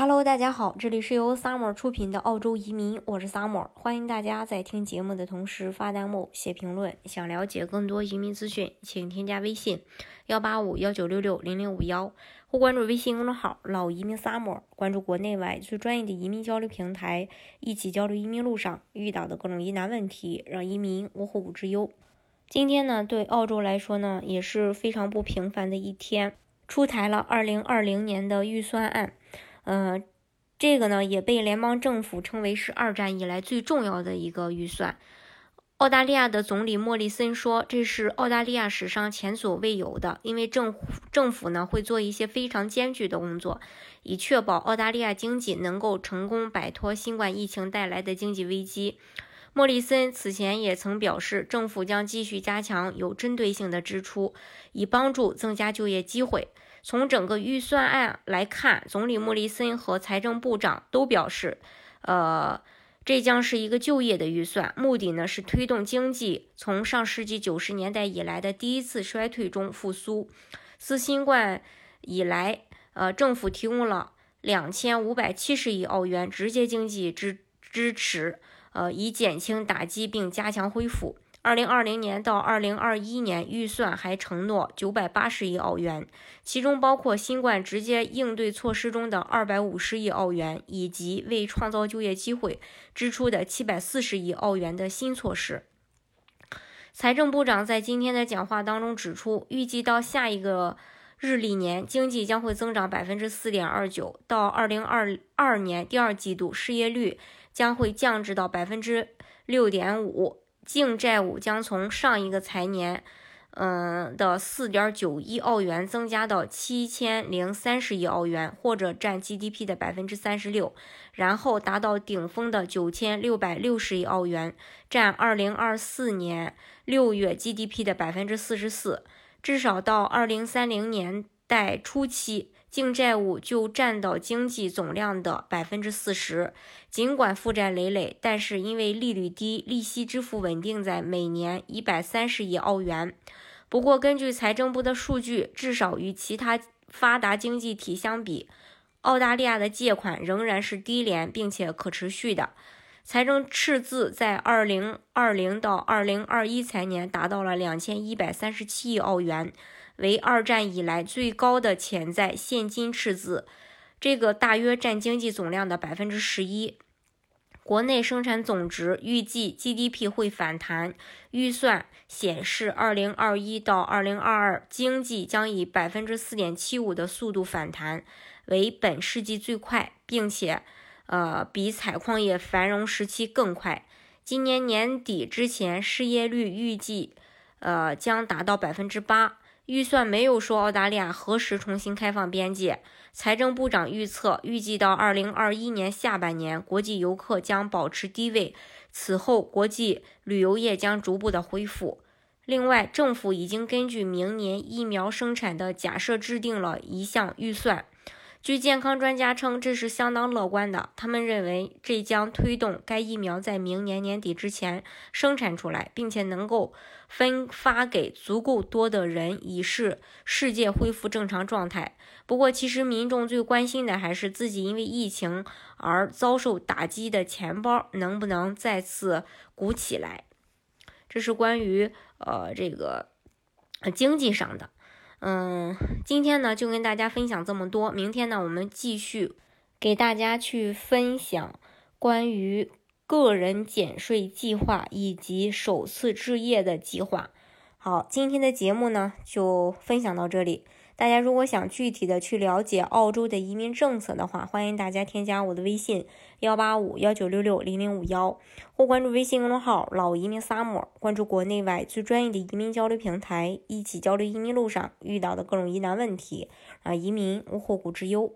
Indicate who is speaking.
Speaker 1: Hello，大家好，这里是由 Summer 出品的澳洲移民，我是 Summer，欢迎大家在听节目的同时发弹幕、写评论。想了解更多移民资讯，请添加微信幺八五幺九六六零零五幺，或关注微信公众号“老移民 Summer”，关注国内外最专业的移民交流平台，一起交流移民路上遇到的各种疑难问题，让移民无后顾之忧。今天呢，对澳洲来说呢，也是非常不平凡的一天，出台了二零二零年的预算案。呃，这个呢也被联邦政府称为是二战以来最重要的一个预算。澳大利亚的总理莫里森说，这是澳大利亚史上前所未有的，因为政府政府呢会做一些非常艰巨的工作，以确保澳大利亚经济能够成功摆脱新冠疫情带来的经济危机。莫里森此前也曾表示，政府将继续加强有针对性的支出，以帮助增加就业机会。从整个预算案来看，总理莫里森和财政部长都表示，呃，这将是一个就业的预算，目的呢是推动经济从上世纪九十年代以来的第一次衰退中复苏。自新冠以来，呃，政府提供了两千五百七十亿澳元直接经济支支持，呃，以减轻打击并加强恢复。二零二零年到二零二一年预算还承诺九百八十亿澳元，其中包括新冠直接应对措施中的二百五十亿澳元，以及为创造就业机会支出的七百四十亿澳元的新措施。财政部长在今天的讲话当中指出，预计到下一个日历年经济将会增长百分之四点二九，到二零二二年第二季度失业率将会降至到百分之六点五。净债务将从上一个财年，嗯的四点九亿澳元增加到七千零三十亿澳元，或者占 GDP 的百分之三十六，然后达到顶峰的九千六百六十亿澳元，占二零二四年六月 GDP 的百分之四十四，至少到二零三零年代初期。净债务就占到经济总量的百分之四十。尽管负债累累，但是因为利率低，利息支付稳定在每年一百三十亿澳元。不过，根据财政部的数据，至少与其他发达经济体相比，澳大利亚的借款仍然是低廉并且可持续的。财政赤字在二零二零到二零二一财年达到了两千一百三十七亿澳元。为二战以来最高的潜在现金赤字，这个大约占经济总量的百分之十一。国内生产总值预计 GDP 会反弹，预算显示二零二一到二零二二经济将以百分之四点七五的速度反弹，为本世纪最快，并且呃比采矿业繁荣时期更快。今年年底之前，失业率预计呃将达到百分之八。预算没有说澳大利亚何时重新开放边界。财政部长预测，预计到二零二一年下半年，国际游客将保持低位，此后国际旅游业将逐步的恢复。另外，政府已经根据明年疫苗生产的假设制定了一项预算。据健康专家称，这是相当乐观的。他们认为，这将推动该疫苗在明年年底之前生产出来，并且能够分发给足够多的人，以使世界恢复正常状态。不过，其实民众最关心的还是自己因为疫情而遭受打击的钱包能不能再次鼓起来。这是关于呃这个经济上的。嗯，今天呢就跟大家分享这么多。明天呢，我们继续给大家去分享关于个人减税计划以及首次置业的计划。好，今天的节目呢就分享到这里。大家如果想具体的去了解澳洲的移民政策的话，欢迎大家添加我的微信幺八五幺九六六零零五幺，或关注微信公众号“老移民萨摩关注国内外最专业的移民交流平台，一起交流移民路上遇到的各种疑难问题，啊移民无后顾之忧。